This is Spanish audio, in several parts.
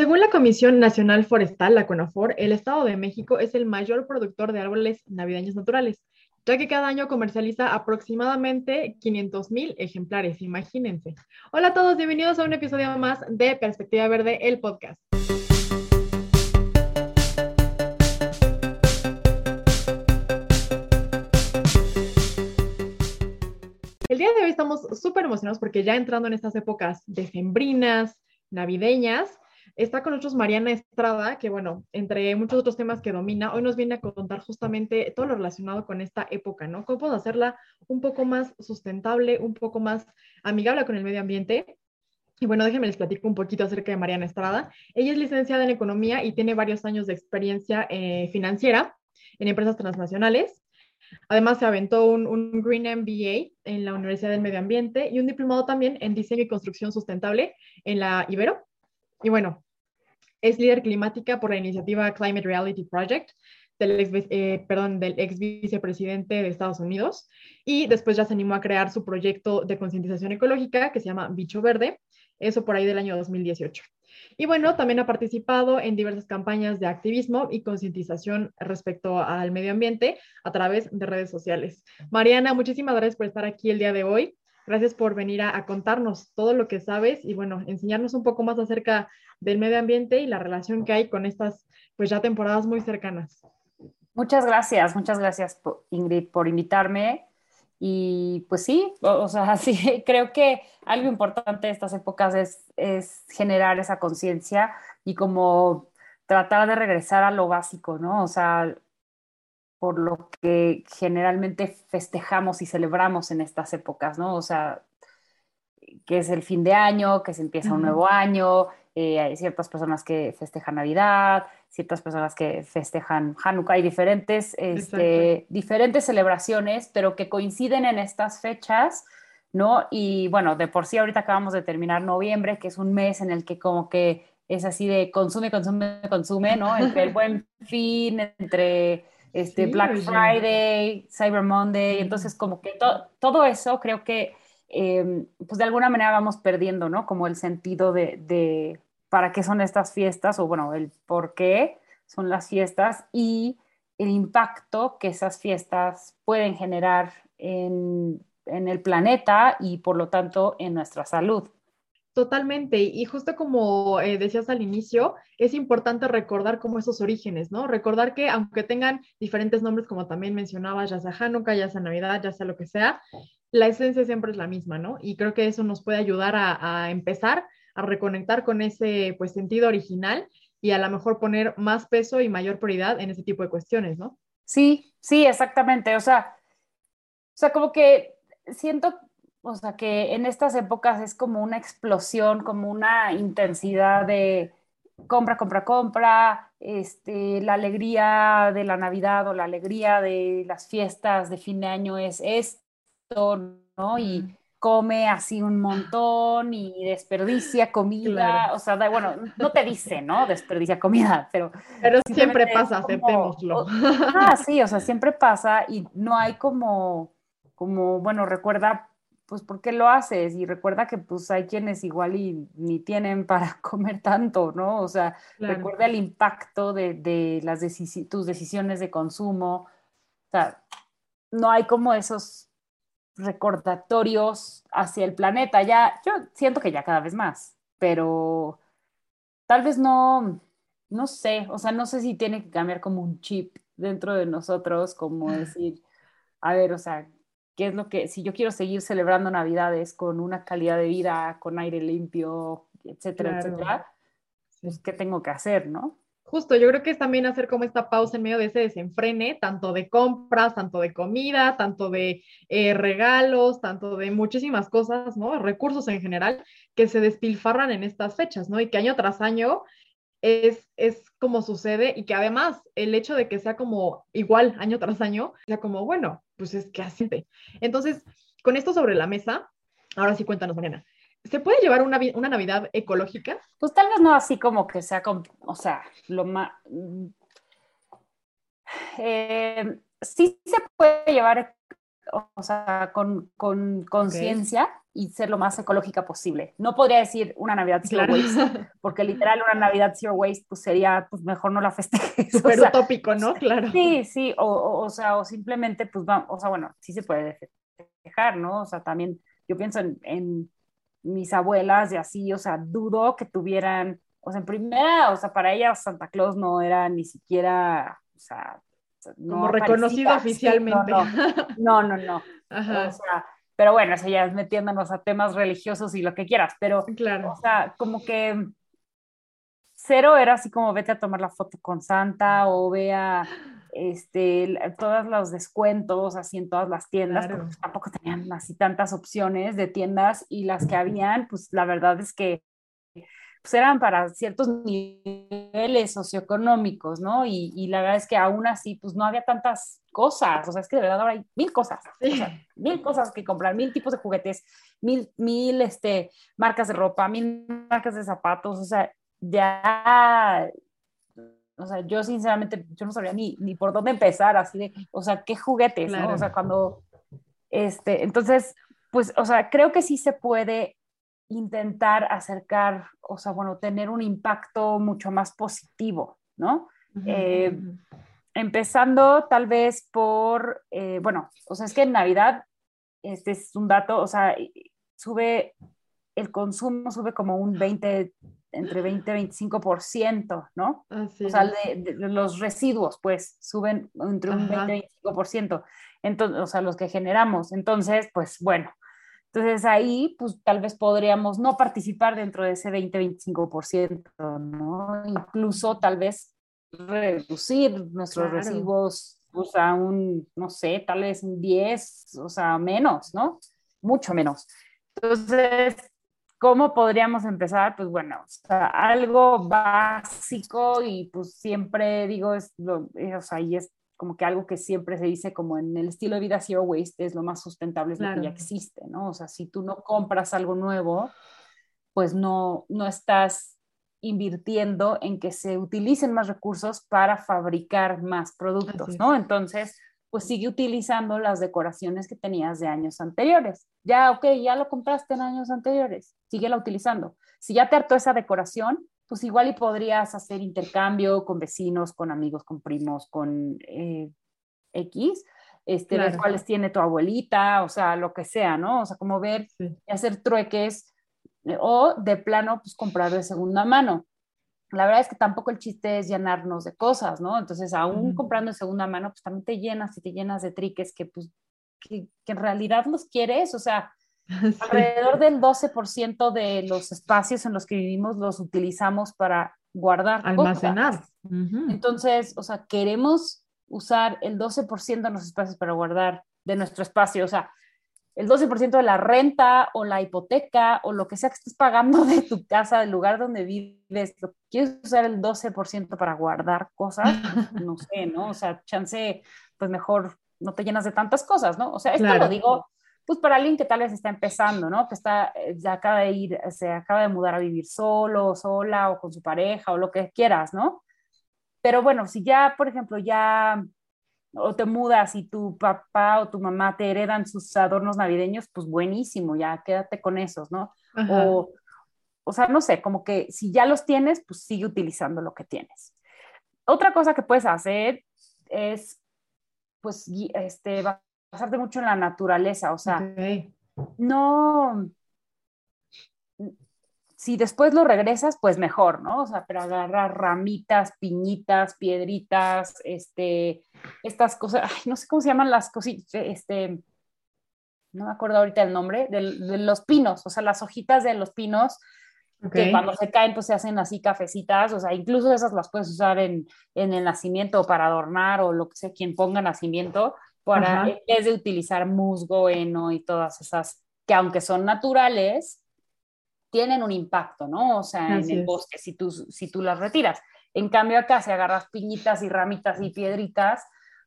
Según la Comisión Nacional Forestal, la CONAFOR, el Estado de México es el mayor productor de árboles navideños naturales, ya que cada año comercializa aproximadamente 500 mil ejemplares, imagínense. Hola a todos, bienvenidos a un episodio más de Perspectiva Verde, el podcast. El día de hoy estamos súper emocionados porque ya entrando en estas épocas decembrinas, navideñas, Está con nosotros Mariana Estrada, que bueno, entre muchos otros temas que domina, hoy nos viene a contar justamente todo lo relacionado con esta época, ¿no? Cómo podemos hacerla un poco más sustentable, un poco más amigable con el medio ambiente. Y bueno, déjenme les platico un poquito acerca de Mariana Estrada. Ella es licenciada en Economía y tiene varios años de experiencia eh, financiera en empresas transnacionales. Además, se aventó un, un, Green MBA en la Universidad del Medio Ambiente y un diplomado también en Diseño y Construcción Sustentable en la Ibero. Y bueno, es líder climática por la iniciativa Climate Reality Project del ex, eh, del ex vicepresidente de Estados Unidos y después ya se animó a crear su proyecto de concientización ecológica que se llama Bicho Verde, eso por ahí del año 2018. Y bueno, también ha participado en diversas campañas de activismo y concientización respecto al medio ambiente a través de redes sociales. Mariana, muchísimas gracias por estar aquí el día de hoy. Gracias por venir a, contarnos todo lo que sabes y bueno, enseñarnos un poco más acerca del medio ambiente y la relación que hay con estas pues ya temporadas muy cercanas. Muchas gracias, muchas gracias Ingrid por invitarme. Y pues sí, o, sea, sí, creo que algo importante de estas épocas es, es generar esa conciencia y como tratar de regresar a lo básico, ¿no? O sea, por lo que generalmente festejamos y celebramos en estas épocas, ¿no? O sea, que es el fin de año, que se empieza un nuevo año, eh, hay ciertas personas que festejan Navidad, ciertas personas que festejan Hanukkah, hay diferentes, este, diferentes celebraciones, pero que coinciden en estas fechas, ¿no? Y bueno, de por sí ahorita acabamos de terminar noviembre, que es un mes en el que como que es así de consume, consume, consume, ¿no? Entre el buen fin, entre este, Black Friday, Cyber Monday, entonces como que todo eso creo que em, pues de alguna manera vamos perdiendo, ¿no? Como el sentido de, de, para qué son estas fiestas o bueno, el por qué son las fiestas y el impacto que esas fiestas pueden generar en, en el planeta y por lo tanto en nuestra salud. Totalmente, y justo como eh, decías al inicio, es importante recordar como esos orígenes, ¿no? Recordar que aunque tengan diferentes nombres, como también mencionabas, ya sea Hanukkah, ya sea Navidad, ya sea lo que sea, la esencia siempre es la misma, ¿no? Y creo que eso nos puede ayudar a, empezar a reconectar con ese pues sentido original y a lo mejor poner más peso y mayor prioridad en ese tipo de cuestiones, ¿no? Sí, sí, exactamente. O sea, o sea, como que siento o sea, que en estas épocas es como una explosión, como una intensidad de compra, compra, compra, este, la alegría de la Navidad o la alegría de las fiestas de fin de año es esto, ¿no? Y come así un montón y desperdicia comida, o sea, bueno, no te dice, ¿no? Desperdicia comida, pero... Pero siempre pasa, aceptémoslo. ah, sí, o sea, siempre pasa y no hay como, como, bueno, recuerda pues ¿por qué lo haces? Y recuerda que pues hay quienes igual y ni tienen para comer tanto, ¿no? O sea, recuerda el impacto de, las tus decisiones de consumo. O sea, no hay como esos recordatorios hacia el planeta. Ya, yo siento que ya cada vez más, pero tal vez no, no sé, o sea, no sé si tiene que cambiar como un chip dentro de nosotros, como decir, a ver, o sea, qué es lo que, si yo quiero seguir celebrando Navidades con una calidad de vida, con aire limpio, etcétera, etcétera, pues qué tengo que hacer, ¿no? Justo, yo creo que es también hacer como esta pausa en medio de ese desenfrene, tanto de compras, tanto de comida, tanto de eh, regalos, tanto de muchísimas cosas, ¿no? Recursos en general que se despilfarran en estas fechas, ¿no? Y que año tras año es, es como sucede y que además el hecho de que sea como igual año tras año, sea como, bueno, pues es que así. Entonces, con esto sobre la mesa, ahora sí cuéntanos, Mariana. ¿Se puede llevar una, una Navidad ecológica? Pues tal vez no así como que sea, o sea, lo más... Eh, sí se puede llevar, o sea, con conciencia, y ser lo más ecológica posible. No podría decir una Navidad zero waste, porque literal una Navidad zero waste pues sería, pues mejor no la festejes. Súper utópico, ¿no? Claro. Sí, sí, o, o, sea, o simplemente, pues vamos, o sea, bueno, sí se puede festejar, ¿no? O sea, también yo pienso en, en mis abuelas y así, o sea, dudo que tuvieran, o sea, en primera, o sea, para ellas Santa Claus no era ni siquiera, o sea, no como reconocido oficialmente. no, no, no. O sea, pero bueno, eso ya es metiéndonos a temas religiosos y lo que quieras, pero, claro. o sea, como que cero era así como vete a tomar la foto con Santa o vea este, todos los descuentos así en todas las tiendas, porque pues, tampoco tenían así tantas opciones de tiendas y las que habían, pues la verdad es que pues eran para ciertos niveles socioeconómicos, ¿no? Y, y, la verdad es que aún así, pues no había tantas cosas, o sea, es que de verdad ahora hay mil cosas, mil cosas que comprar, mil tipos de juguetes, mil, mil, este, marcas de ropa, mil marcas de zapatos, o sea, ya, o sea, yo sinceramente, yo no sabía ni, ni por dónde empezar, así de, o sea, qué juguetes, ¿no? O sea, cuando, este, entonces, pues, o sea, creo que sí se puede intentar acercar, o sea, bueno, tener un impacto mucho más positivo, ¿no? Eh, empezando tal vez por, eh, bueno, o sea, es que en Navidad, este es un dato, o sea, sube, el consumo sube como un 20, entre 20 y 25%, ¿no? o sea, los residuos, pues, suben entre un 20 y 25%, entonces, o sea, los que generamos. Entonces, pues, bueno, entonces ahí, pues tal vez podríamos no participar dentro de ese 20-25%, ¿no? Incluso tal vez reducir nuestros residuos pues, a un, no sé, tal vez un 10, o sea, menos, ¿no? Mucho menos. Entonces, ¿cómo podríamos empezar? Pues bueno, o sea, algo básico y pues siempre digo, es lo, eh, o sea, y es como que algo que siempre se dice como en el estilo de vida zero waste es lo más sustentable, es lo que ya existe, ¿no? O sea, si tú no compras algo nuevo, pues no, no estás invirtiendo en que se utilicen más recursos para fabricar más productos, ¿no? Entonces, pues sigue utilizando las decoraciones que tenías de años anteriores. Ya, ok, ya lo compraste en años anteriores, síguela utilizando. Si ya te hartó esa decoración, pues igual y podrías hacer intercambio con vecinos, con amigos, con primos, con eh, X, este, ver cuáles tiene tu abuelita, o sea, lo que sea, ¿no? O sea, como ver y hacer trueques eh, o de plano, pues comprar de segunda mano. La verdad es que tampoco el chiste es llenarnos de cosas, ¿no? Entonces, aún comprando de segunda mano, pues también te llenas y te llenas de triques que, pues, que, que en realidad los quieres, o sea, Alrededor del 12% de los espacios en los que vivimos los utilizamos para guardar. Almacenar. Entonces, o sea, queremos usar el 12% de los espacios para guardar de nuestro espacio. O sea, el 12% de la renta o la hipoteca o lo que sea que estés pagando de tu casa, del lugar donde vives, quieres usar el 12% para guardar cosas, no sé, ¿no? O sea, chance, pues mejor no te llenas de tantas cosas, ¿no? O sea, esto lo digo pues para alguien que tal vez está empezando, ¿no? Que está, eh, ya acaba de ir, se acaba de mudar a vivir solo, sola, o con su pareja, o lo que quieras, ¿no? Pero bueno, si ya, por ejemplo, ya o te mudas y tu papá o tu mamá te heredan sus adornos navideños, pues buenísimo, ya quédate con esos, ¿no? O, o sea, no sé, como que si ya los tienes, pues sigue utilizando lo que tienes. Otra cosa que puedes hacer es, pues, este, basarte mucho en la naturaleza, o sea, no, si después lo regresas, pues mejor, ¿no? O sea, pero agarrar ramitas, piñitas, piedritas, este, estas cosas, ay, no sé cómo se llaman las cositas, este, no me acuerdo ahorita el nombre, de, los pinos, o sea, las hojitas de los pinos, que cuando se caen, pues se hacen así cafecitas, o sea, incluso esas las puedes usar en, en el nacimiento para adornar o lo que sea, quien ponga nacimiento, para, en vez de utilizar musgo, heno y todas esas que aunque son naturales, tienen un impacto, ¿no? O sea, en el bosque, si tú, si tú las retiras. En cambio acá, si agarras piñitas y ramitas y piedritas,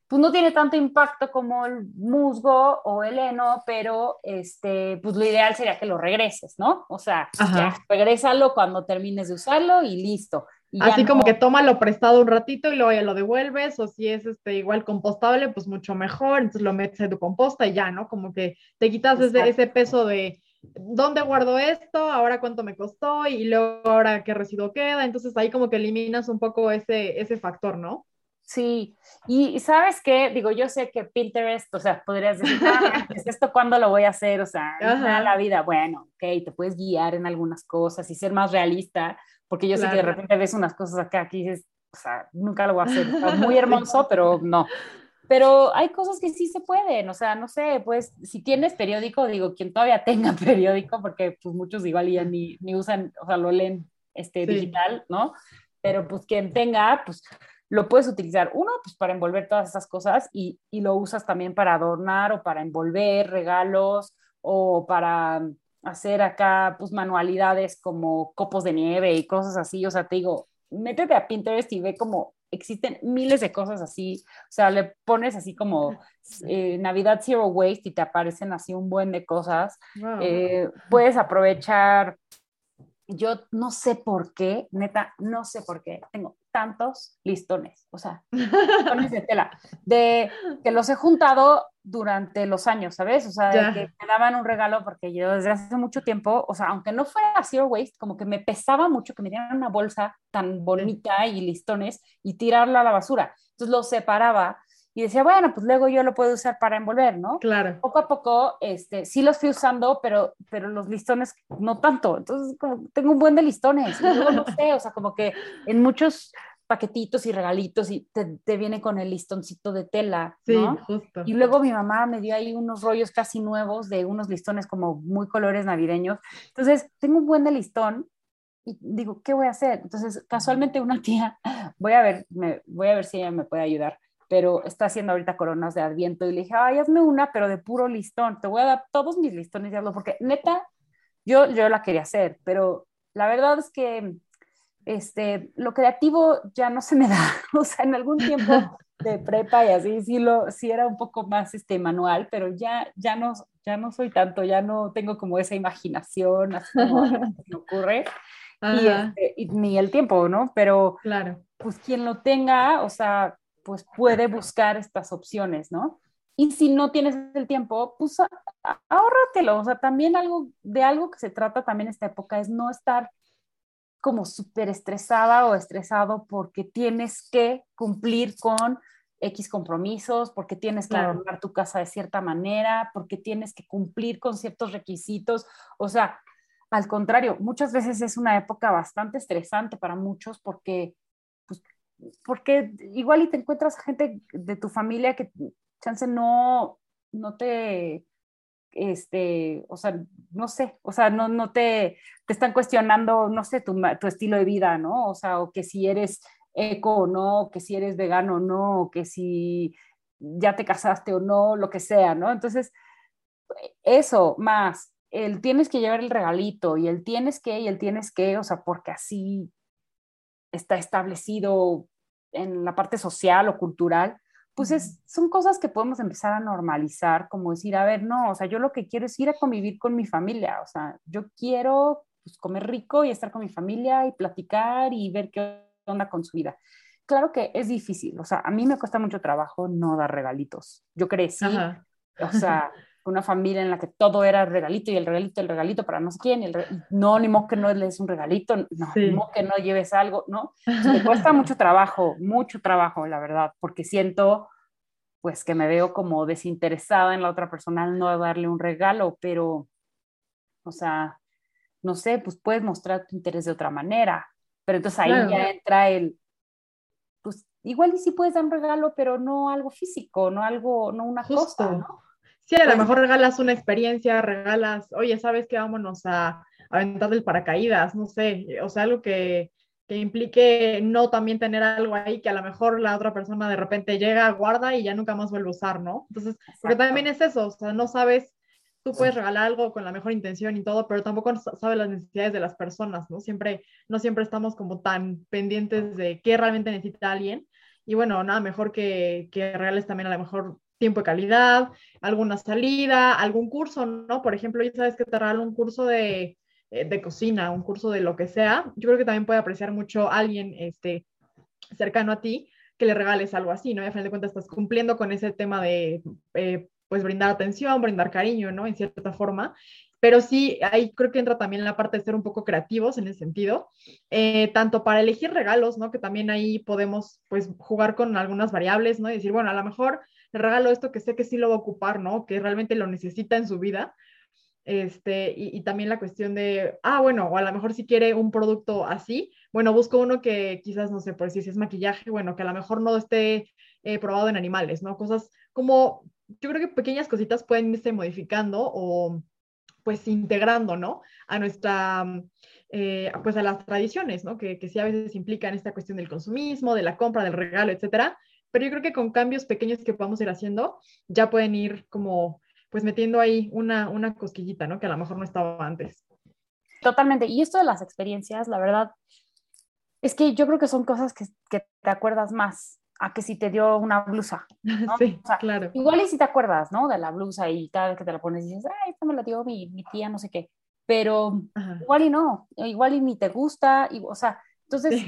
pues no tiene tanto impacto como el musgo o el heno, pero este, pues lo ideal sería que lo regreses, ¿no? O sea, ya, regrésalo cuando termines de usarlo y listo. Así como que toma lo prestado un ratito y luego ya lo devuelves, o si es este igual compostable, pues mucho mejor, entonces lo metes en tu composta y ya, ¿no? Como que te quitas ese, ese, peso de ¿dónde guardo esto? ¿Ahora cuánto me costó? Y luego ahora qué residuo queda. Entonces ahí como que eliminas un poco ese, ese factor, ¿no? Sí, y sabes qué, digo, yo sé que Pinterest, o sea, podrías decir, ah, ¿esto cuándo lo voy a hacer? O sea, en la vida, bueno, ok, te puedes guiar en algunas cosas y ser más realista, porque yo sé que de repente ves unas cosas acá que dices, o sea, nunca lo voy a hacer, muy hermoso, pero no. Pero hay cosas que sí se pueden, o sea, no sé, pues si tienes periódico, digo, quien todavía tenga periódico, porque pues muchos igual ya ni, ni usan, o sea, lo leen este, digital, ¿no? Pero pues quien tenga, pues lo puedes utilizar, uno, pues para envolver todas esas cosas y, y lo usas también para adornar o para envolver regalos o para hacer acá, pues manualidades como copos de nieve y cosas así, o sea, te digo, métete a Pinterest y ve como existen miles de cosas así, o sea, le pones así como eh, Navidad Zero Waste y te aparecen así un buen de cosas. Eh, puedes aprovechar, yo no sé por qué, neta, no sé por qué, tengo tantos listones, o sea, listones de tela, de que los he juntado durante los años, ¿sabes? O sea, que me daban un regalo porque yo desde hace mucho tiempo, o sea, aunque no fuera zero waste, como que me pesaba mucho que me dieran una bolsa tan bonita y listones y tirarla a la basura. Entonces los separaba y decía, bueno, pues luego yo lo puedo usar para envolver, ¿no? Claro. Poco a poco, este, sí los fui usando, pero, pero los listones no tanto. Entonces, como tengo un buen de listones. Y luego, no sé, o sea, como que en muchos paquetitos y regalitos y te, te viene con el listoncito de tela, ¿no? Sí, justo. Y luego mi mamá me dio ahí unos rollos casi nuevos de unos listones como muy colores navideños. Entonces, tengo un buen de listón y digo, ¿qué voy a hacer? Entonces, casualmente una tía, voy a ver, me, voy a ver si ella me puede ayudar pero está haciendo ahorita coronas de adviento y le dije, ay, hazme una, pero de puro listón, te voy a dar todos mis listones y hazlo, porque neta, yo, yo la quería hacer, pero la verdad es que este, lo creativo ya no se me da, o sea, en algún tiempo de prepa y así, sí, lo, sí era un poco más este, manual, pero ya, ya, no, ya no soy tanto, ya no tengo como esa imaginación, así como me ocurre. Y, este, y, ni el tiempo, ¿no? Pero, claro. pues quien lo tenga, o sea, pues puede buscar estas opciones, ¿no? Y si no tienes el tiempo, pues ahórratelo. O sea, también algo de algo que se trata también esta época es no estar como súper estresada o estresado porque tienes que cumplir con X compromisos, porque tienes que armar tu casa de cierta manera, porque tienes que cumplir con ciertos requisitos. O sea, al contrario, muchas veces es una época bastante estresante para muchos porque porque igual y te encuentras gente de tu familia que chance no, no te, este, o sea, no sé, o sea, no, no te, te están cuestionando, no sé, tu, tu estilo de vida, ¿no? O sea, o que si eres eco o no, que si eres vegano o no, que si ya te casaste o no, lo que sea, ¿no? Entonces, eso más, el tienes que llevar el regalito y el tienes que y el tienes que, o sea, porque así está establecido en la parte social o cultural, pues es, son cosas que podemos empezar a normalizar, como decir, a ver, no, o sea, yo lo que quiero es ir a convivir con mi familia, o sea, yo quiero pues, comer rico y estar con mi familia y platicar y ver qué onda con su vida. Claro que es difícil, o sea, a mí me cuesta mucho trabajo no dar regalitos. Yo crecí, o sea, una familia en la que todo era regalito y el regalito, el regalito para no sé quién, el no, ni modo que no les un regalito, no, ni modo que no lleves algo, ¿no? me cuesta mucho trabajo, mucho trabajo, la verdad, porque siento pues que me veo como desinteresada en la otra persona al no darle un regalo, pero, o sea, no sé, pues puedes mostrar tu interés de otra manera, pero entonces ahí ya entra el, pues igual y sí puedes dar un regalo, pero no algo físico, no algo, no una cosa, ¿no? Sí, a lo mejor regalas una experiencia, regalas, oye, ¿sabes qué? Vámonos a, aventar del paracaídas, no sé, o sea, algo que, que implique no también tener algo ahí que a lo mejor la otra persona de repente llega, guarda y ya nunca más vuelve a usar, ¿no? Entonces, porque también es eso, o sea, no sabes, tú puedes regalar algo con la mejor intención y todo, pero tampoco sabes las necesidades de las personas, ¿no? Siempre, no siempre estamos como tan pendientes de qué realmente necesita alguien. Y bueno, nada mejor que, que regales también a lo mejor tiempo de calidad, alguna salida, algún curso, ¿no? Por ejemplo, ya sabes que te regalo un curso de, eh, de, cocina, un curso de lo que sea. Yo creo que también puede apreciar mucho alguien este, cercano a ti que le regales algo así, ¿no? Y a final de cuentas estás cumpliendo con ese tema de, eh, pues, brindar atención, brindar cariño, ¿no? En cierta forma. pero sí, ahí creo que entra también la parte de ser un poco creativos en ese sentido, eh, tanto para elegir regalos, ¿no? Que también ahí podemos, pues, jugar con algunas variables, ¿no? Y decir, bueno, a lo mejor regalo esto que sé que sí lo va a ocupar, ¿no? Que realmente lo necesita en su vida. Este, y, también la cuestión de, ah, bueno, o a lo mejor si quiere un producto así, bueno, busco uno que quizás, no sé, por si es maquillaje, bueno, que a lo mejor no esté eh, probado en animales, ¿no? Cosas como, yo creo que pequeñas cositas pueden irse modificando o pues integrando, ¿no? A nuestra, eh, pues a las tradiciones, ¿no? Que, que sí a veces implican esta cuestión del consumismo, de la compra, del regalo, etcétera. Pero yo creo que con cambios pequeños que podamos ir haciendo, ya pueden ir como, pues metiendo ahí una, una cosquillita, ¿no? Que a lo mejor no estaba antes. Totalmente. Y esto de las experiencias, la verdad, es que yo creo que son cosas que, que te acuerdas más a que si te dio una blusa. Sí, claro. Igual y si te acuerdas, ¿no? De la blusa y cada vez que te la pones dices, ay, esta me la dio mi, mi tía, no sé qué. Pero igual y no, igual y ni te gusta, y, o sea, entonces,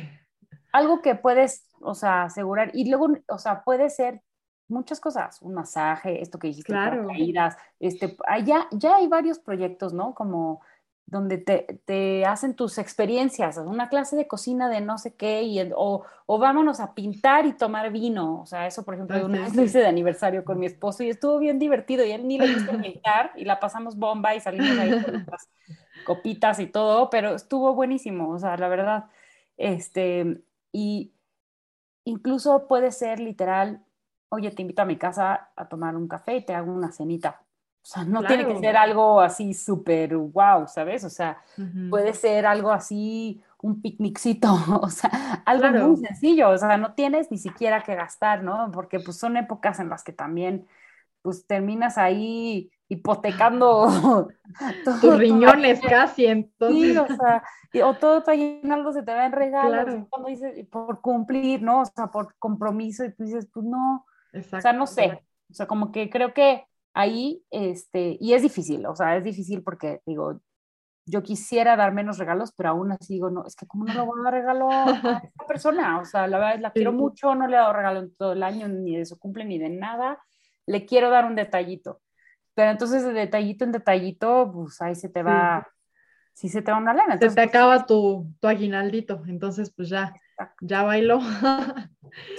algo que puedes, o sea, asegurar, y luego, o sea, puede ser muchas cosas, un masaje, esto que dijiste, claro. caídas, este, allá, ya hay varios proyectos, ¿no? Como donde te, te, hacen tus experiencias, una clase de cocina de no sé qué, y o, o, vámonos a pintar y tomar vino. O sea, eso, por ejemplo, una vez lo hice de aniversario con mi esposo y estuvo bien divertido y él ni le gusta pintar y la pasamos bomba y salimos ahí con las copitas y todo, pero estuvo buenísimo, o sea, la verdad. Este, y incluso puede ser literal, oye, te invito a mi casa a tomar un café y te hago una cenita o sea, no tiene que ser algo así súper wow, ¿sabes? O sea, puede ser algo así, un picnicito, o sea, algo muy sencillo, o sea, no tienes ni siquiera que gastar, ¿no? Porque pues son épocas en las que también pues terminas ahí hipotecando tus riñones casi, entonces. Sí, o sea, o todo está llenando, se te va en regalos, cuando dices, por cumplir, ¿no? O sea, por compromiso, y tú dices, pues no, Exacto. o sea, no sé, o sea, como que creo que ahí, este, y es difícil, o sea, es difícil porque, digo, yo quisiera dar menos regalos, pero aún así digo, no, es que como no le voy a dar regalo a esta persona, o sea, la verdad la quiero mucho, no le he dado regalo en todo el año, ni de su cumple, ni de nada, le quiero dar un detallito. Pero entonces de detallito en detallito, pues ahí se te va, sí, se te va una lana. Entonces, se te acaba tu, tu aguinaldito, entonces pues ya, ya bailó.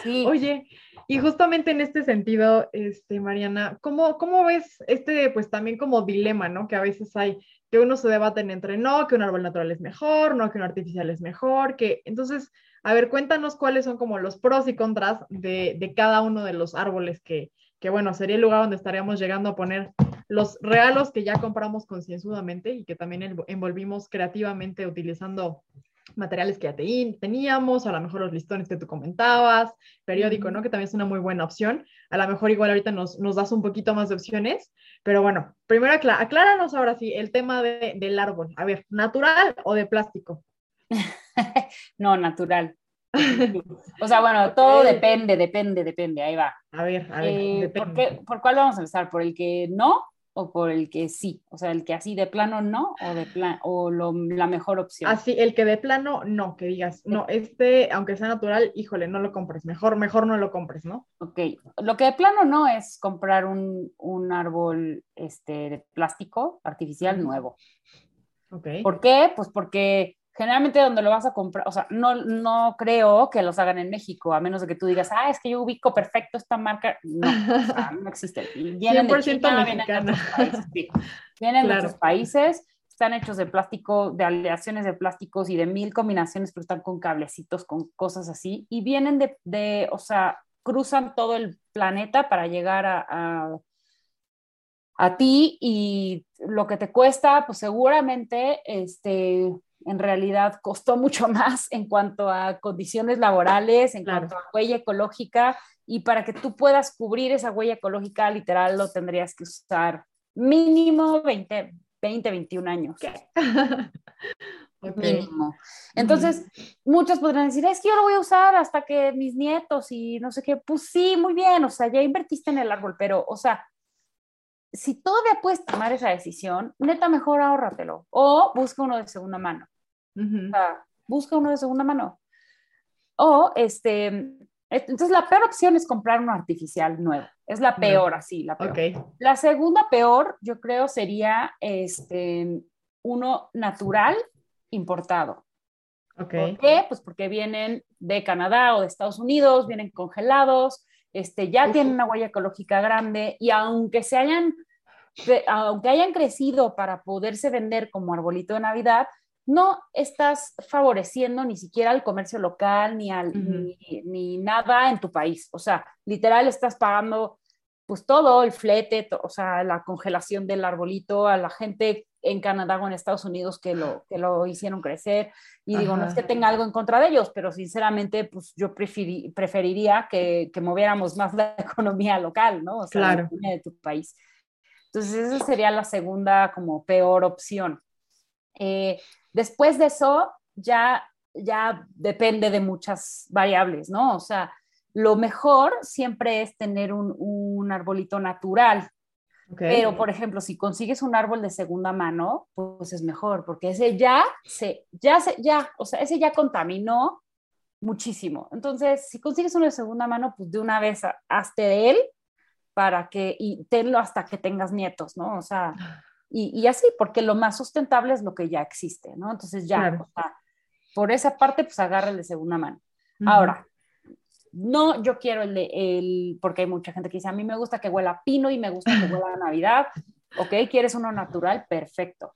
Sí. Oye, y justamente en este sentido, este, Mariana, ¿cómo, ¿cómo ves este, pues también como dilema, ¿no? Que a veces hay, que uno se debaten entre no, que un árbol natural es mejor, no, que un artificial es mejor, que entonces, a ver, cuéntanos cuáles son como los pros y contras de, de cada uno de los árboles que, que, bueno, sería el lugar donde estaríamos llegando a poner los regalos que ya compramos concienzudamente y que también envolvimos creativamente utilizando materiales que ya teníamos, a lo mejor los listones que tú comentabas, periódico, ¿no? Que también es una muy buena opción. A lo mejor igual ahorita nos, nos das un poquito más de opciones, pero bueno, primero acláranos ahora sí el tema de, del árbol. A ver, ¿natural o de plástico? no, natural. o sea, bueno, todo depende, depende, depende, ahí va. A ver, a ver. Eh, ¿por, qué, ¿Por cuál vamos a empezar? ¿Por el que no o por el que sí, o sea, el que así de plano no o de plan o la mejor opción. Así, el que de plano no, que digas, no, este, aunque sea natural, híjole, no lo compres, mejor, mejor no lo compres, ¿no? Ok, lo que de plano no es comprar un, un árbol este, de plástico artificial nuevo. Ok. ¿Por qué? Pues porque generalmente donde lo vas a comprar, o sea, no, no creo que los hagan en México, a menos de que tú digas, ah, es que yo ubico perfecto esta marca. No, no existe. Vienen de China, vienen de otros países. Vienen de otros países, están hechos de plástico, de aleaciones de plásticos y de mil combinaciones, pero están con cablecitos, con cosas así, y vienen de, de o sea, cruzan todo el planeta para llegar a, a a ti y lo que te cuesta, pues seguramente este, en realidad costó mucho más en cuanto a condiciones laborales, en cuanto a huella ecológica, y para que tú puedas cubrir esa huella ecológica, literal, lo tendrías que usar mínimo 20, 20 21 años. Mínimo. Entonces, muchos podrán decir, es que yo lo voy a usar hasta que mis nietos y no sé qué, pues sí, muy bien, o sea, ya invertiste en el árbol, pero, o sea, si todavía puedes tomar esa decisión, neta, mejor ahórratelo o busca uno de segunda mano. Busca uno de segunda mano. O, este, Entonces, la peor opción es comprar uno artificial nuevo. Es la peor, así, la peor. La segunda peor, yo creo, sería este, uno natural importado. Ok. ¿Por qué? Pues porque vienen de Canadá o de Estados Unidos, vienen congelados, este, ya Uf. tienen una huella ecológica grande y aunque se hayan, aunque hayan crecido para poderse vender como arbolito de Navidad, no estás favoreciendo ni siquiera al comercio local ni, al, Ujú. ni, ni nada en tu país. O sea, literal estás pagando pues todo, el flete, to- o sea, la congelación del arbolito a la gente en Canadá o en Estados Unidos que lo, que lo hicieron crecer. Y digo, no es Ajá. que tenga algo en contra de ellos, pero sinceramente, pues yo preferi- preferiría que, que moviéramos más la economía local, ¿no? O sea, la Claro. economía de tu país. Entonces, esa sería la segunda como peor opción. Eh, después de eso, ya, ya depende de muchas variables, ¿no? O sea, lo mejor siempre es tener un, un arbolito natural, ok. pero, por ejemplo, si consigues un árbol de segunda mano, pues es mejor, porque ese ya se, ya se, ya, o sea, ese ya contaminó muchísimo. Entonces, si consigues uno de segunda mano, pues de una vez ha- hazte de él para que, y tenlo hasta que tengas nietos, ¿no? O sea, y, y así, porque lo más sustentable es lo que ya existe, ¿no? Entonces ya, Claro. o sea, por esa parte, pues agarra el de segunda mano. Ahora, no, yo quiero el de el, porque hay mucha gente que dice, a mí me gusta que huela a pino y me gusta que huela a Navidad. Ok, ¿quieres uno natural? Perfecto.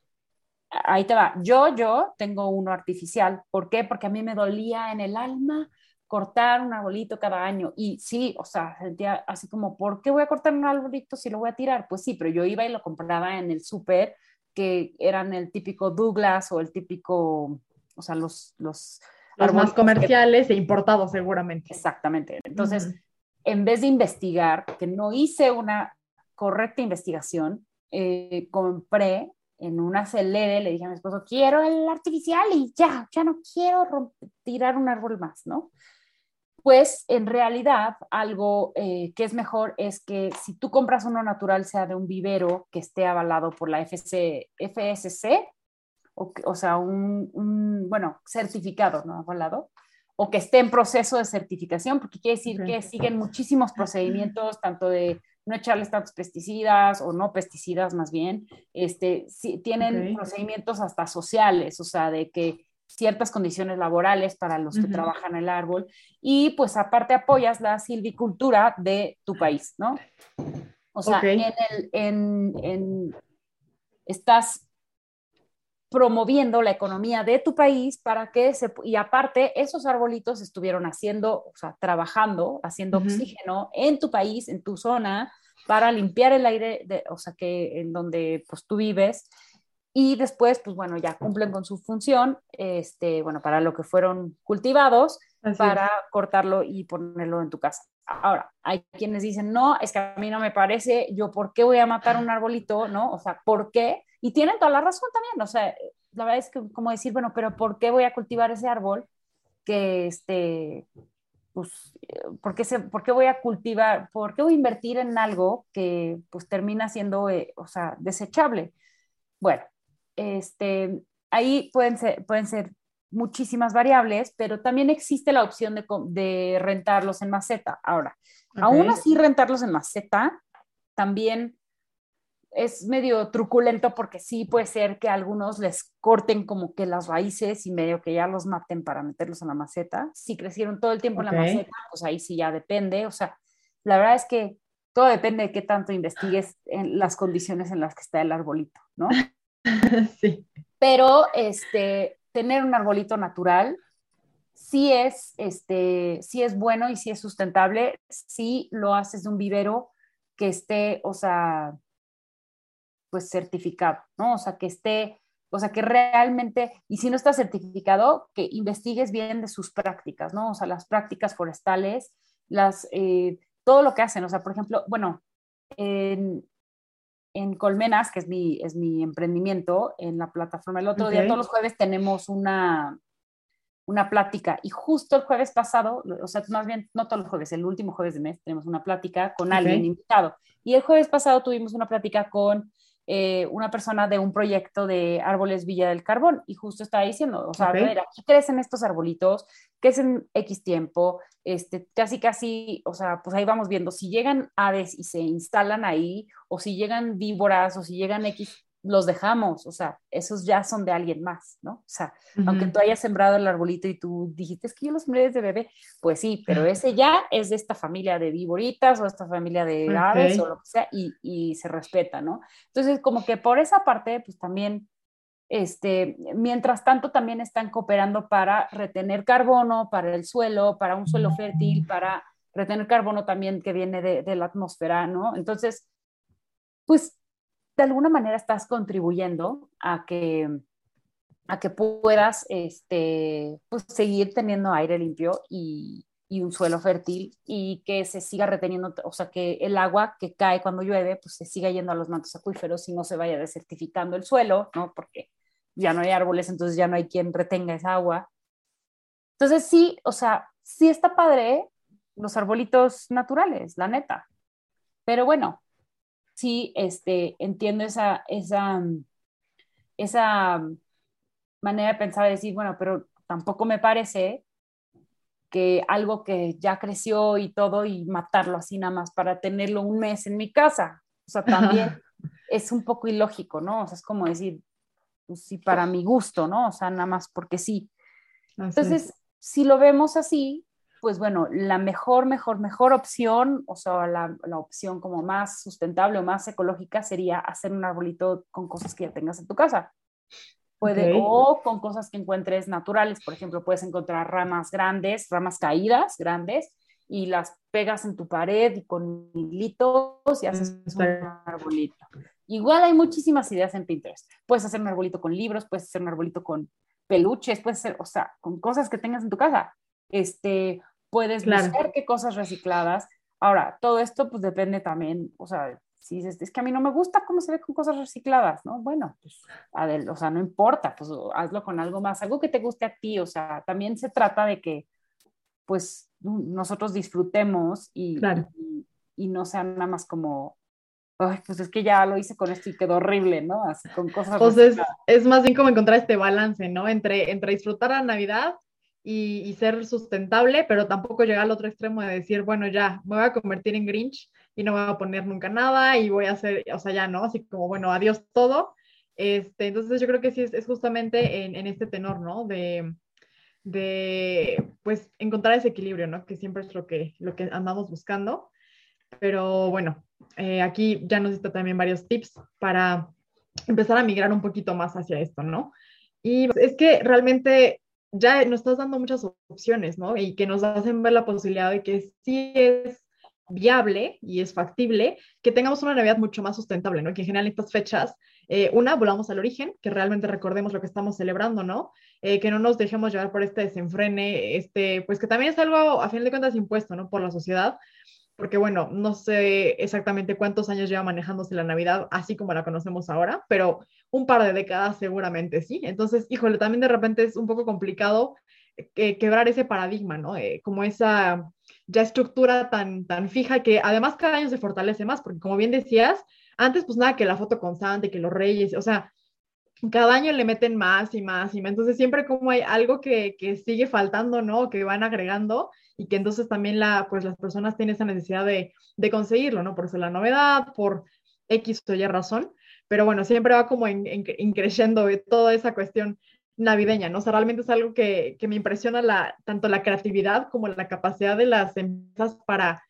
Ahí te va. Yo, yo tengo uno artificial. ¿Por qué? Porque a mí me dolía en el alma cortar un arbolito cada año. Y sí, o sea, sentía así como, ¿por qué voy a cortar un arbolito si lo voy a tirar? Pues sí, pero yo iba y lo compraba en el súper, que eran el típico Douglas o el típico, o sea, los... los Los más arbolitos que- comerciales e importados seguramente. Exactamente. Entonces, Ujú. en vez de investigar, que no hice una correcta investigación, eh, compré en un acelere, le dije a mi esposo, quiero el artificial y ya, ya no quiero tirar un árbol más, ¿no? Pues en realidad algo eh, que es mejor es que si tú compras uno natural, sea de un vivero que esté avalado por la FC, FSC, o, o sea, un, un, bueno, certificado, ¿no? Avalado, o que esté en proceso de certificación, porque quiere decir que siguen muchísimos procedimientos, tanto de no echarles tantos pesticidas o no pesticidas más bien, este, sí, tienen procedimientos hasta sociales, o sea, de que ciertas condiciones laborales para los que Ujú. trabajan el árbol y pues aparte apoyas la silvicultura de tu país, ¿no? O sea, Ok. en el, en, en- estás promoviendo la economía de tu país para que se, y aparte esos arbolitos estuvieron haciendo, o sea, trabajando, haciendo oxígeno en tu país, en tu zona, para limpiar el aire, de, o sea, que en donde pues tú vives y después, pues bueno, ya cumplen con su función, este, bueno, para lo que fueron cultivados, Así para es. cortarlo y ponerlo en tu casa. Ahora, hay quienes dicen, no, es que a mí no me parece, yo, ¿por qué voy a matar un arbolito? ¿No? O sea, ¿por qué? Y tienen toda la razón también, o sea, la verdad es que como decir, bueno, pero ¿por qué voy a cultivar ese árbol? Que este, pues, ¿por qué, se, ¿por qué voy a cultivar, por qué voy a invertir en algo que pues termina siendo, eh, o sea, desechable? Bueno, este, ahí pueden ser, pueden ser muchísimas variables, pero también existe la opción de, de rentarlos en maceta. Ahora, aún así rentarlos en maceta también es medio truculento porque sí puede ser que algunos les corten como que las raíces y medio que ya los maten para meterlos en la maceta. Si crecieron todo el tiempo en la maceta, pues ahí sí ya depende. O sea, la verdad es que todo depende de qué tanto investigues en las condiciones en las que está el arbolito, ¿no? sí. pero este, tener un arbolito natural sí es, este, sí es bueno y sí es sustentable si lo haces de un vivero que esté, o sea, pues certificado, ¿no? O sea, que esté, o sea, que realmente, y si no está certificado, que investigues bien de sus prácticas, ¿no? O sea, las prácticas forestales, las, eh, todo lo que hacen, o sea, por ejemplo, bueno, en, en Colmenas, que es mi, es mi emprendimiento en la plataforma. El otro día, todos los jueves, tenemos una, una plática. Y justo el jueves pasado, o sea, más bien, no todos los jueves, el último jueves de mes, tenemos una plática con alguien invitado. Y el jueves pasado tuvimos una plática con eh, una persona de un proyecto de árboles Villa del Carbón y justo estaba diciendo, o sea, a ver, aquí crecen estos arbolitos, crecen X tiempo, este, casi, casi, o sea, pues ahí vamos viendo, si llegan aves y se instalan ahí, o si llegan víboras, o si llegan X los dejamos, o sea, esos ya son de alguien más, ¿no? O sea, aunque tú hayas sembrado el arbolito y tú dijiste, es que yo los sembré desde bebé, pues sí, pero ese ya es de esta familia de víboritas o esta familia de aves o lo que sea, y, y, se respeta, ¿no? Entonces, como que por esa parte, pues también, este, mientras tanto, también están cooperando para retener carbono, para el suelo, para un suelo fértil, para retener carbono también que viene de, de la atmósfera, ¿no? Entonces, pues de alguna manera estás contribuyendo a que, a que puedas este, pues, seguir teniendo aire limpio y, y, un suelo fértil y que se siga reteniendo, o sea, que el agua que cae cuando llueve, pues se siga yendo a los mantos acuíferos y no se vaya desertificando el suelo, ¿no? Porque ya no hay árboles, entonces ya no hay quien retenga esa agua. Entonces sí, o sea, sí está padre los arbolitos naturales, la neta. Pero bueno, sí este, entiendo esa, esa, esa manera de pensar, de decir, bueno, pero tampoco me parece que algo que ya creció y todo y matarlo así nada más para tenerlo un mes en mi casa. O sea, también es un poco ilógico, ¿no? O sea, es como decir, pues sí, para mi gusto, ¿no? O sea, nada más porque sí. Entonces, si lo vemos así, pues bueno, la mejor, mejor, mejor opción, o sea, la, opción como más sustentable o más ecológica sería hacer un arbolito con cosas que ya tengas en tu casa. Puede, o con cosas que encuentres naturales, por ejemplo, puedes encontrar ramas grandes, ramas caídas grandes, y las pegas en tu pared y con hilitos y haces un arbolito. Igual hay muchísimas ideas en Pinterest. Puedes hacer un arbolito con libros, puedes hacer un arbolito con peluches, puedes hacer, o sea, con cosas que tengas en tu casa. Este, puedes buscar qué cosas recicladas. Ahora, todo esto pues depende también, o sea, si dices, es que a mí no me gusta cómo se ve con cosas recicladas, ¿no? Bueno, pues, o sea, no importa, pues hazlo con algo más, algo que te guste a ti, o sea, también se trata de que, pues, nosotros disfrutemos y, y, no sea nada más como, Ay, pues es que ya lo hice con esto y quedó horrible, ¿no? Así con cosas. Pues es, es, más bien como encontrar este balance, ¿no? Entre, entre disfrutar la Navidad y, ser sustentable, pero tampoco llegar al otro extremo de decir, bueno, ya, me voy a convertir en Grinch y no voy a poner nunca nada y voy a hacer, o sea, ya, ¿no? Así como, bueno, adiós todo. Este, entonces yo creo que sí es, justamente en, este tenor, ¿no? De, de, pues, encontrar ese equilibrio, ¿no? Que siempre es lo que, lo que andamos buscando. Pero bueno, eh, aquí ya nos diste también varios tips para empezar a migrar un poquito más hacia esto, ¿no? Y es que realmente ya nos estás dando muchas opciones, ¿no? Y que nos hacen ver la posibilidad de que sí es viable y es factible que tengamos una Navidad mucho más sustentable, ¿no? Que en general en estas fechas, eh, una, volvamos al origen, que realmente recordemos lo que estamos celebrando, ¿no? Eh, que no nos dejemos llevar por este desenfrene, este, pues que también es algo, a fin de cuentas, impuesto, ¿no? Por la sociedad, porque bueno, no sé exactamente cuántos años lleva manejándose la Navidad así como la conocemos ahora, pero un par de décadas seguramente sí. Entonces, híjole, también de repente es un poco complicado eh, quebrar ese paradigma, ¿no? Eh, como esa ya estructura tan, tan fija que además cada año se fortalece más, porque como bien decías, antes pues nada que la foto constante, que los reyes, o sea, cada año le meten más y más y más. Entonces siempre como hay algo que, que sigue faltando, ¿no? Que van agregando y que entonces también la, pues las personas tienen esa necesidad de, de conseguirlo, ¿no? Por ser la novedad, por X o Y razón, pero bueno, siempre va como increciendo toda esa cuestión navideña, ¿no? O sea, realmente es algo que, que me impresiona la, tanto la creatividad como la capacidad de las empresas para,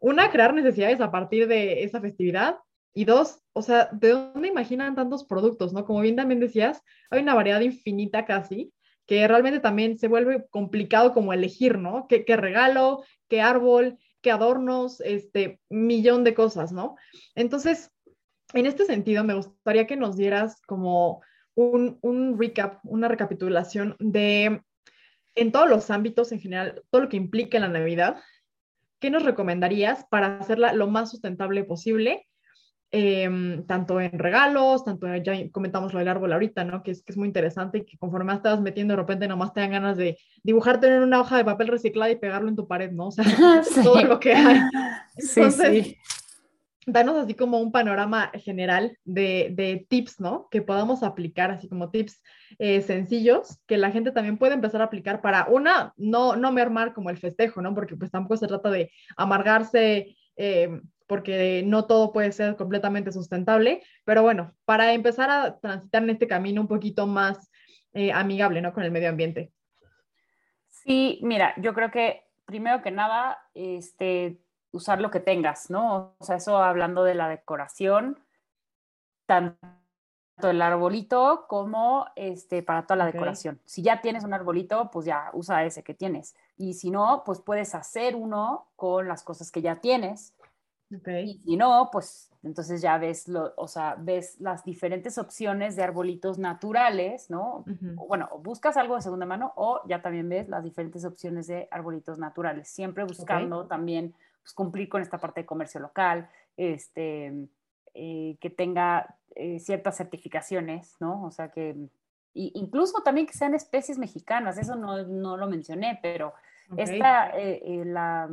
una, crear necesidades a partir de esa festividad y dos, o sea, ¿de dónde imaginan tantos productos, no? Como bien también decías, hay una variedad infinita casi que realmente también se vuelve complicado como elegir, ¿no? ¿Qué, regalo, qué árbol, qué adornos, este millón de cosas, ¿no? Entonces, en este sentido, me gustaría que nos dieras como un, un recap, una recapitulación de, en todos los ámbitos en general, todo lo que implica la Navidad, ¿qué nos recomendarías para hacerla lo más sustentable posible Em, tanto en regalos, tanto ya comentamos lo del árbol ahorita, ¿no? Que es, que es muy interesante y que conforme más te vas metiendo, de repente nomás te dan ganas de dibujarte en una hoja de papel reciclada y pegarlo en tu pared, ¿no? O sea, todo lo que hay. Entonces, danos así como un panorama general de, tips, ¿no? Que podamos aplicar, así como tips eh, sencillos, que la gente también puede empezar a aplicar para, una, no, no mermar como el festejo, ¿no? Porque pues tampoco se trata de amargarse. Eh, porque no todo puede ser completamente sustentable, pero bueno, para empezar a transitar en este camino un poquito más eh, amigable, ¿no? Con el medio ambiente. Sí, mira, yo creo que primero que nada, este, usar lo que tengas, ¿no? O sea, eso hablando de la decoración, tanto el arbolito como este, para toda la decoración. Si ya tienes un arbolito, pues ya usa ese que tienes. Y si no, pues puedes hacer uno con las cosas que ya tienes. Y si no, pues entonces ya ves, lo, o sea, ves las diferentes opciones de arbolitos naturales, ¿no? Bueno, buscas algo de segunda mano o ya también ves las diferentes opciones de arbolitos naturales, siempre buscando también pues, cumplir con esta parte de comercio local, este, eh, que tenga eh, ciertas certificaciones, ¿no? O sea, que incluso también que sean especies mexicanas, eso no, no lo mencioné, pero esta, eh, la,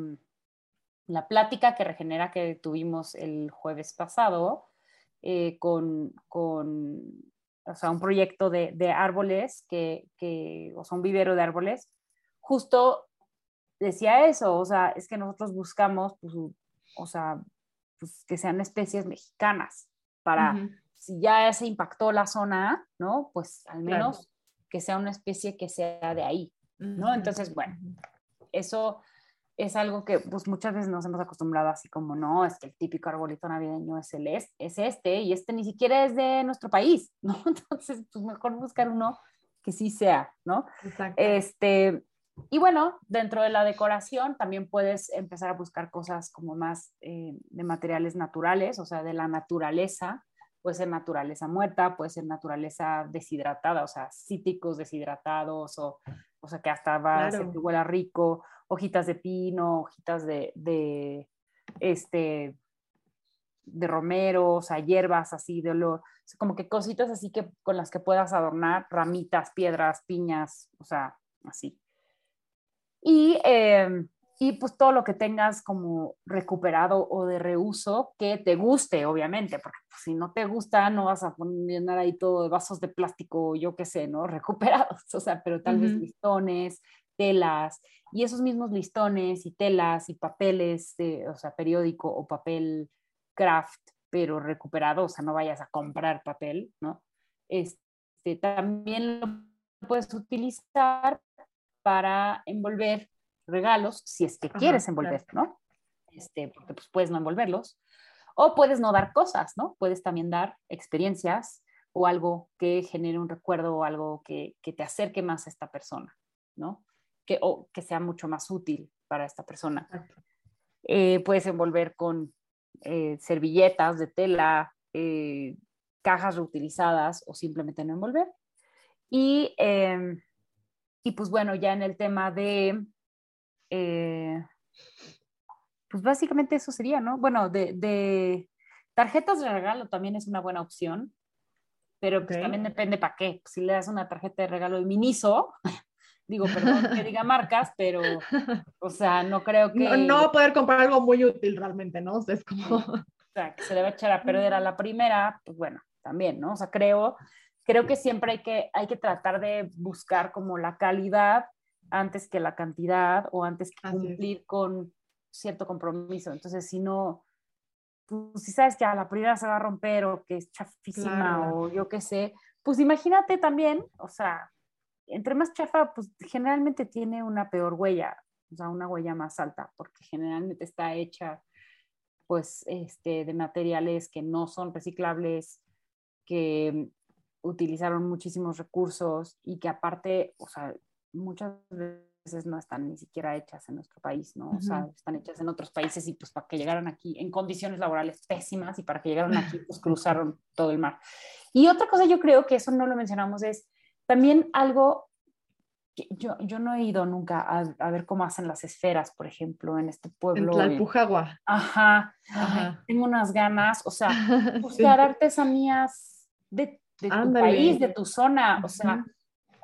la, plática que regenera que tuvimos el jueves pasado con, con, o sea, un proyecto de, de árboles, que, que, o sea, un vivero de árboles, justo decía eso, o sea, es que nosotros buscamos, pues, o sea, pues, que sean especies mexicanas para, si ya se impactó la zona, ¿no? Pues al menos que sea una especie que sea de ahí, ¿no? Entonces, bueno, eso es algo que pues muchas veces nos hemos acostumbrado así como, no, es que el típico arbolito navideño es, el es, es este y este ni siquiera es de nuestro país, ¿no? Entonces, pues mejor buscar uno que sí sea, ¿no? Exacto. Este, y bueno, dentro de la decoración también puedes empezar a buscar cosas como más eh, de materiales naturales, o sea, de la naturaleza. Puede ser naturaleza muerta, puede ser naturaleza deshidratada, o sea, cítricos deshidratados, o, o sea, que hasta va a ser que huela rico, hojitas de pino, hojitas de, de, este, de romero, o sea, hierbas así de olor, como que cositas así que con las que puedas adornar, ramitas, piedras, piñas, o sea, así. Y, em, y pues todo lo que tengas como recuperado o de reuso que te guste, obviamente, porque pues, si no te gusta no vas a poner ahí todo de vasos de plástico, yo qué sé, ¿no? Recuperados, o sea, pero tal vez listones, telas, y esos mismos listones y telas y papeles, o sea, periódico o papel craft, pero recuperado, o sea, no vayas a comprar papel, ¿no? Este, también lo puedes utilizar para envolver regalos, si es que quieres envolver, ¿no? Este, porque pues puedes no envolverlos. O puedes no dar cosas, ¿no? Puedes también dar experiencias o algo que genere un recuerdo o algo que, que te acerque más a esta persona, ¿no? Que, o que sea mucho más útil para esta persona. Eh, puedes envolver con eh, servilletas de tela, eh, cajas reutilizadas o simplemente no envolver. Y em, y pues bueno, ya en el tema de, eh, pues básicamente eso sería, ¿no? Bueno, de, tarjetas de regalo también es una buena opción, pero pues también depende para qué. Si le das una tarjeta de regalo de Miniso, digo, perdón que diga marcas, pero, o sea, no creo que... No, va a poder comprar algo muy útil realmente, ¿no? O sea, es como... O sea, que se le va a echar a perder a la primera, pues bueno, también, ¿no? O sea, creo creo que siempre hay que, hay que tratar de buscar como la calidad antes que la cantidad o antes que cumplir con cierto compromiso. Entonces, si no, pues, si sabes que a la primera se va a romper o que es chafísima o yo qué sé, pues imagínate también, o sea, entre más chafa, pues generalmente tiene una peor huella, o sea, una huella más alta, porque generalmente está hecha pues este, de materiales que no son reciclables, que utilizaron muchísimos recursos y que aparte, o sea, muchas veces no están ni siquiera hechas en nuestro país, ¿no? O sea, están hechas en otros países y pues para que llegaran aquí en condiciones laborales pésimas y para que llegaran aquí pues cruzaron todo el mar. Y otra cosa yo creo que eso no lo mencionamos es también algo que yo, yo no he ido nunca a, ver cómo hacen las esferas, por ejemplo, en este pueblo. En Tlalpujagua. Ajá, ajá. tengo unas ganas, o sea, buscar artesanías de de tu país, de tu zona. O sea,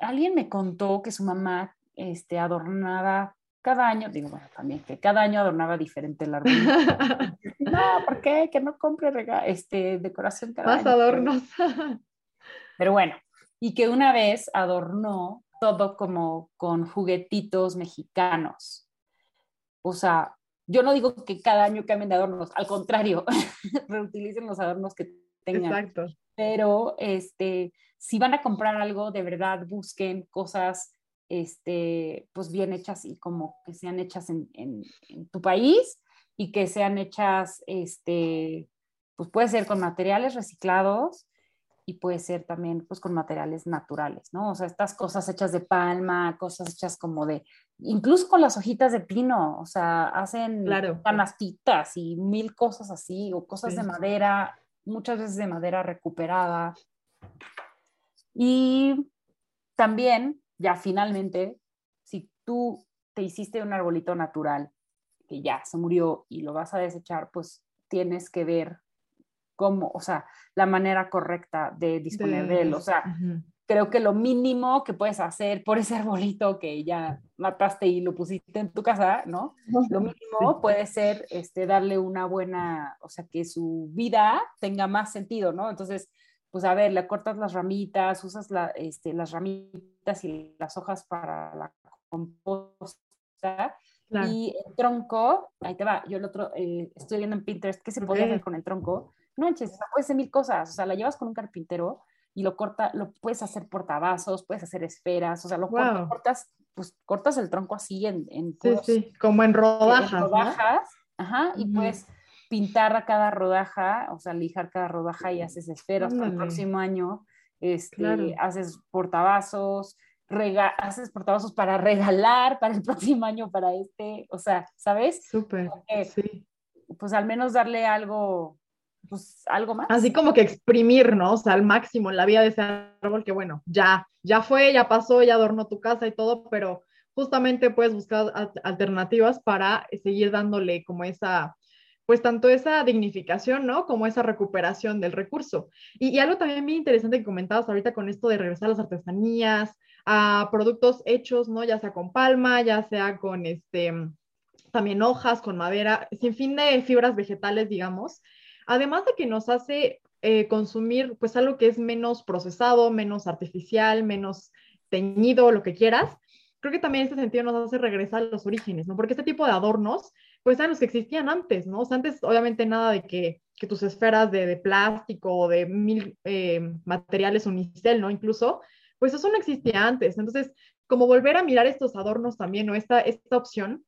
alguien me contó que su mamá este, adornaba cada año, digo, bueno, también que cada año adornaba diferente el árbol. no, ¿por qué? Que no compre este, decoración cada Más adornos. Pero bueno, y que una vez adornó todo como con juguetitos mexicanos. O sea, yo no digo que cada año cambien de adornos, al contrario, reutilicen los adornos que tengan. Exacto. Pero este, si van a comprar algo, de verdad busquen cosas este, pues bien hechas y como que sean hechas en, en, tu país y que sean hechas, este, pues puede ser con materiales reciclados y puede ser también pues con materiales naturales, ¿no? O sea, estas cosas hechas de palma, cosas hechas como de, incluso con las hojitas de pino, o sea, hacen claro. canastitas y mil cosas así, o cosas de madera, muchas veces de madera recuperada. Y también, ya finalmente, si tú te hiciste un arbolito natural que ya se murió y lo vas a desechar, pues tienes que ver cómo, o sea, la manera correcta de disponer de, él. O sea, creo que lo mínimo que puedes hacer por ese arbolito que ya mataste y lo pusiste en tu casa, ¿no? Lo mínimo puede ser este, darle una buena, o sea, que su vida tenga más sentido, ¿no? Entonces, pues a ver, le cortas las ramitas, usas la, este, las ramitas y las hojas para la composta. Y el tronco, ahí te va, yo el otro, eh, estoy viendo en Pinterest qué se puede hacer con el tronco no manches, o puede ser mil cosas, o sea, la llevas con un carpintero y lo corta, lo puedes hacer portavasos, puedes hacer esferas, o sea, lo cortas, pues cortas el tronco así en, en sí, sí, como en rodajas. En rodajas, ajá, y puedes pintar a cada rodaja, o sea, lijar cada rodaja y haces esferas para el próximo año, este, haces portavasos, haces portavasos para regalar para el próximo año, para este, o sea, ¿sabes? Súper, sí. Pues al menos darle algo, pues algo más. Así como que exprimir, ¿no? O sea, al máximo en la vida de ese árbol, que bueno, ya, ya fue, ya pasó, ya adornó tu casa y todo, pero justamente puedes buscar alternativas para seguir dándole como esa, pues tanto esa dignificación, ¿no? Como esa recuperación del recurso. Y, y algo también bien interesante que comentabas ahorita con esto de regresar a las artesanías, a productos hechos, ¿no? Ya sea con palma, ya sea con este, también hojas, con madera, sin fin de fibras vegetales, digamos, además de que nos hace eh, consumir pues algo que es menos procesado, menos artificial, menos teñido, lo que quieras, creo que también en este sentido nos hace regresar a los orígenes, ¿no? Porque este tipo de adornos, pues eran los que existían antes, ¿no? O sea, antes obviamente nada de que, tus esferas de, de, plástico o de mil eh, materiales unicel, ¿no? Incluso, pues eso no existía antes. Entonces, como volver a mirar estos adornos también, ¿no? Esta, esta opción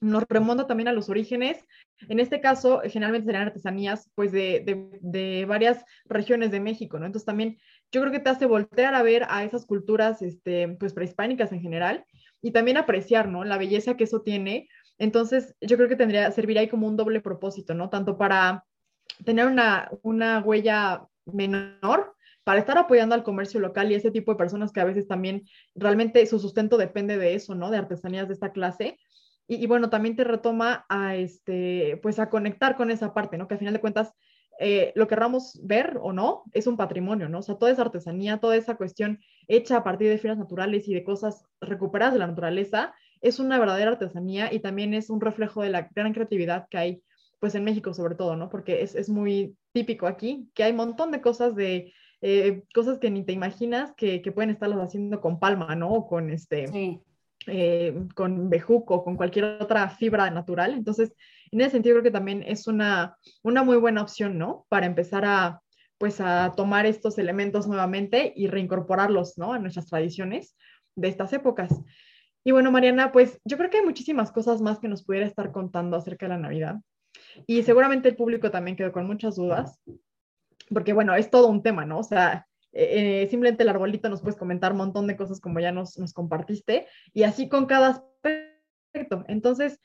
nos remonta también a los orígenes. En este caso, generalmente serían artesanías pues de, de, varias regiones de México, ¿no? Entonces también yo creo que te hace voltear a ver a esas culturas este, pues prehispánicas en general y también apreciar, ¿no? La belleza que eso tiene. Entonces yo creo que tendría, serviría ahí como un doble propósito, ¿no? Tanto para tener una, una huella menor, para estar apoyando al comercio local y ese tipo de personas que a veces también realmente su sustento depende de eso, ¿no? De artesanías de esta clase y, bueno, también te retoma a, este, pues a conectar con esa parte, ¿no? Que al final de cuentas, eh, lo querramos ver o no, es un patrimonio, ¿no? O sea, toda esa artesanía, toda esa cuestión hecha a partir de fibras naturales y de cosas recuperadas de la naturaleza, es una verdadera artesanía y también es un reflejo de la gran creatividad que hay, pues en México sobre todo, ¿no? Porque es, es muy típico aquí, que hay un montón de cosas de, eh, cosas que ni te imaginas que, que, pueden estarlas haciendo con palma, ¿no? O con este... Sí eh, con bejuco, con cualquier otra fibra natural. Entonces, en ese sentido creo que también es una, una muy buena opción, ¿no? Para empezar a, pues, a tomar estos elementos nuevamente y reincorporarlos, ¿no? A nuestras tradiciones de estas épocas. Y bueno, Mariana, pues yo creo que hay muchísimas cosas más que nos pudiera estar contando acerca de la Navidad. Y seguramente el público también quedó con muchas dudas, porque bueno, es todo un tema, ¿no? O sea, eh, simplemente el arbolito nos puedes comentar un montón de cosas como ya nos, nos compartiste y así con cada aspecto. Entonces,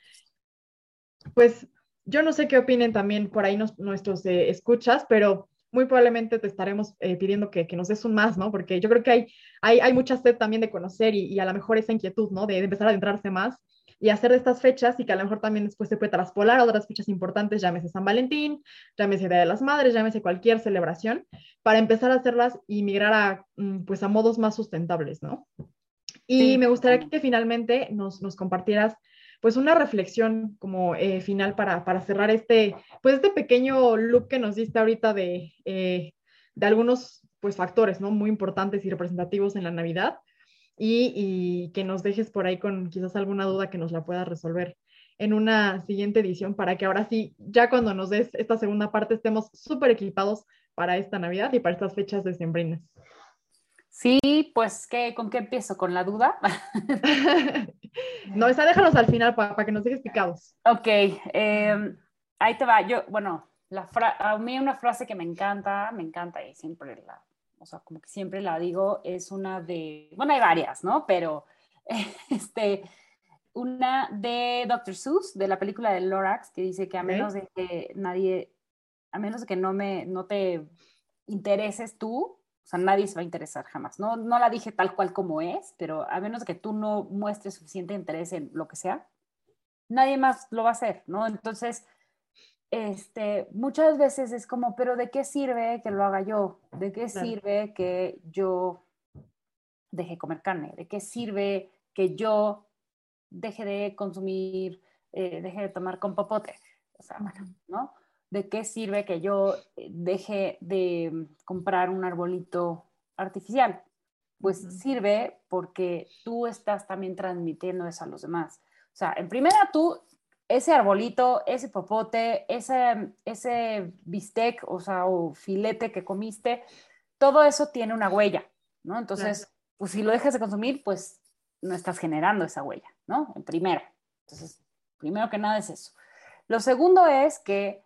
pues yo no sé qué opinen también por ahí nuestros eh, escuchas, pero muy probablemente te estaremos eh, pidiendo que, que, nos des un más, ¿no? Porque yo creo que hay, hay, hay mucha sed también de conocer y, y, a lo mejor esa inquietud, ¿no? De, de empezar a adentrarse más y hacer de estas fechas y que a lo mejor también después se puede traspolar a otras fechas importantes, llámese San Valentín, llámese Día de las Madres, llámese cualquier celebración, para empezar a hacerlas y migrar a, mm, pues, a modos más sustentables, ¿no? Y me gustaría que finalmente nos, nos compartieras pues una reflexión como eh, final para, para, cerrar este, pues este pequeño look que nos diste ahorita de, eh, de algunos pues factores, ¿no? Muy importantes y representativos en la Navidad y, y, que nos dejes por ahí con quizás alguna duda que nos la pueda resolver en una siguiente edición para que ahora sí, ya cuando nos des esta segunda parte, estemos súper equipados para esta Navidad y para estas fechas decembrinas. Sí, pues, ¿qué, ¿con qué empiezo? ¿Con la duda? no, esa déjanos al final para, que nos dejes picados. Ok, em, ahí te va. Yo, bueno, la a mí una frase que me encanta, me encanta y siempre la, o sea, como que siempre la digo, es una de, bueno, hay varias, ¿no? Pero, este, una de Dr. Seuss, de la película de Lorax, que dice que a menos de que nadie, a menos de que no, me, no te intereses tú, o sea, nadie se va a interesar jamás. No, no la dije tal cual como es, pero a menos de que tú no muestres suficiente interés en lo que sea, nadie más lo va a hacer, ¿no? Entonces, este, muchas veces es como, pero ¿de qué sirve que lo haga yo? ¿De qué sirve que yo deje comer carne? ¿De qué sirve que yo deje de consumir, eh, deje de tomar con popote. O sea, bueno, ¿no? ¿De qué sirve que yo eh, deje de comprar un arbolito artificial? Pues sirve porque tú estás también transmitiendo eso a los demás. O sea, en primera tú, ese arbolito, ese popote, ese, ese bistec, o sea, o filete que comiste, todo eso tiene una huella, ¿no? Entonces, pues si lo dejas de consumir, pues no estás generando esa huella, ¿no? En primera. Entonces, primero que nada es eso. Lo segundo es que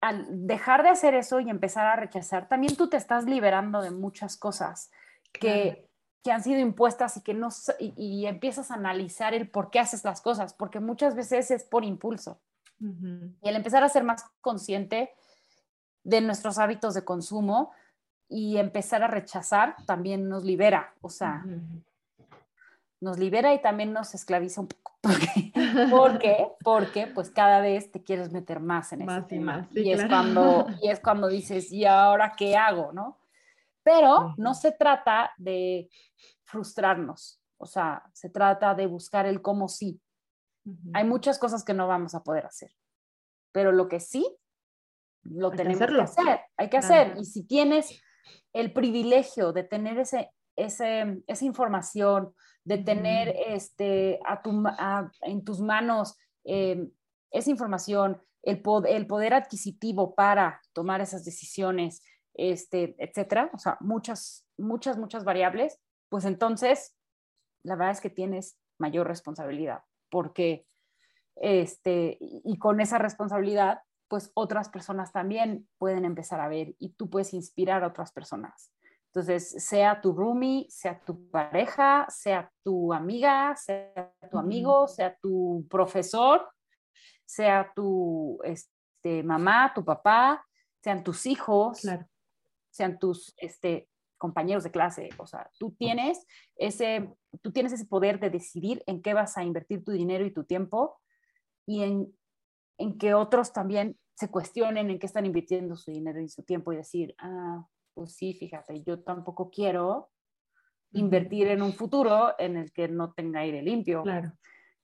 al dejar de hacer eso y empezar a rechazar, también tú te estás liberando de muchas cosas que, que han sido impuestas y que no y, empiezas a analizar el por qué haces las cosas, porque muchas veces es por impulso. Y el empezar a ser más consciente de nuestros hábitos de consumo y empezar a rechazar también nos libera, o sea, nos libera y también nos esclaviza un poco. ¿Por qué? Porque pues cada vez te quieres meter más en más ese y. Más, y, es cuando, y es cuando dices, ¿y ahora qué hago? ¿no? Pero no se trata de frustrarnos, o sea, se trata de buscar el cómo sí. Hay muchas cosas que no vamos a poder hacer, pero lo que sí, lo tenemos que, hacer, hay que hacer. Y si tienes el privilegio de tener ese, ese, esa información, de tener este, a tu, en tus manos eh, esa información, el, el, poder adquisitivo para tomar esas decisiones, este, etcétera, o sea, muchas, muchas, muchas variables, pues entonces la verdad es que tienes mayor responsabilidad, porque este, y con esa responsabilidad, pues otras personas también pueden empezar a ver y tú puedes inspirar a otras personas. Entonces, sea tu roomie, sea tu pareja, sea tu amiga, sea tu amigo, sea tu profesor, sea tu este, mamá, tu papá, sean tus hijos, sean tus este, compañeros de clase. O sea, tú tienes, ese, tú tienes ese poder de decidir en qué vas a invertir tu dinero y tu tiempo y en, en que otros también se cuestionen en qué están invirtiendo su dinero y su tiempo y decir, ah, pues sí, fíjate, yo tampoco quiero invertir en un futuro en el que no tenga aire limpio. Claro.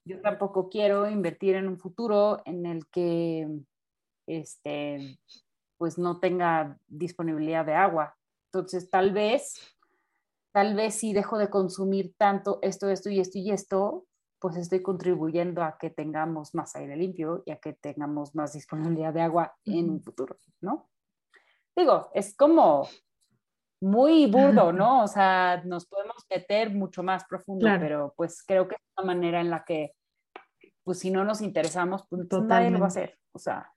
Yo tampoco quiero invertir en un futuro en el que este pues no tenga disponibilidad de agua. Entonces, tal vez tal vez si dejo de consumir tanto esto, esto y esto y esto, pues estoy contribuyendo a que tengamos más aire limpio y a que tengamos más disponibilidad de agua en un futuro, ¿no? digo, es como muy burdo, ¿no? O sea, nos podemos meter mucho más profundo, pero pues creo que es una manera en la que, pues si no nos interesamos, pues nadie lo va a hacer. O sea,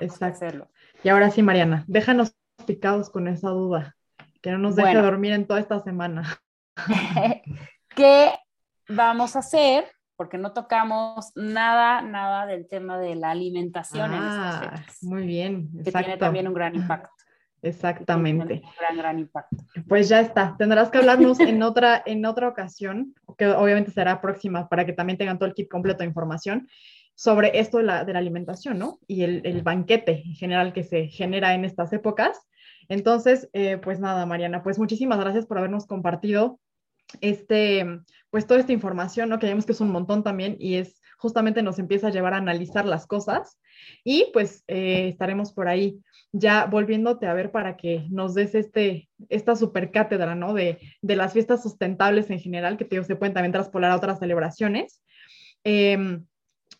Exacto. hacerlo. Y ahora sí, Mariana, déjanos picados con esa duda, que no nos deje dormir en toda esta semana. ¿Qué vamos a hacer? Porque no tocamos nada, nada del tema de la alimentación en estas ah, Muy bien, que tiene también un gran impacto. Exactamente. Gran, gran impacto. Pues ya está. Tendrás que hablarnos en otra, en otra ocasión, que obviamente será próxima para que también tengan todo el kit completo de información sobre esto de la, de la alimentación, ¿no? Y el, el, banquete en general que se genera en estas épocas. Entonces, eh, pues nada, Mariana, pues muchísimas gracias por habernos compartido este, pues toda esta información, ¿no? Que vemos que es un montón también y es justamente nos empieza a llevar a analizar las cosas y pues eh, estaremos por ahí ya volviéndote a ver para que nos des este, esta super cátedra, ¿no? De, de las fiestas sustentables en general, que te, se pueden también traspolar a otras celebraciones. Em,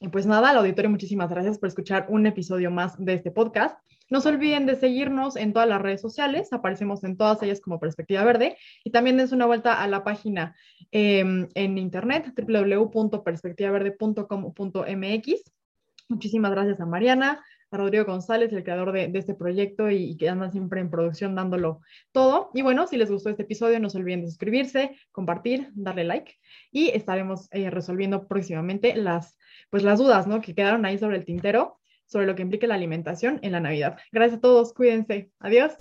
y pues nada, al auditorio, muchísimas gracias por escuchar un episodio más de este podcast. No se olviden de seguirnos en todas las redes sociales, aparecemos en todas ellas como Perspectiva Verde y también dense una vuelta a la página em, en internet www.perspectivaverde.com.mx. Muchísimas gracias a Mariana, a Rodrigo González, el creador de, este proyecto y, que anda siempre en producción dándolo todo. Y bueno, si les gustó este episodio, no se olviden de suscribirse, compartir, darle like y estaremos eh, resolviendo próximamente las, pues, las dudas ¿no? que quedaron ahí sobre el tintero sobre lo que implica la alimentación en la Navidad. Gracias a todos, cuídense. Adiós.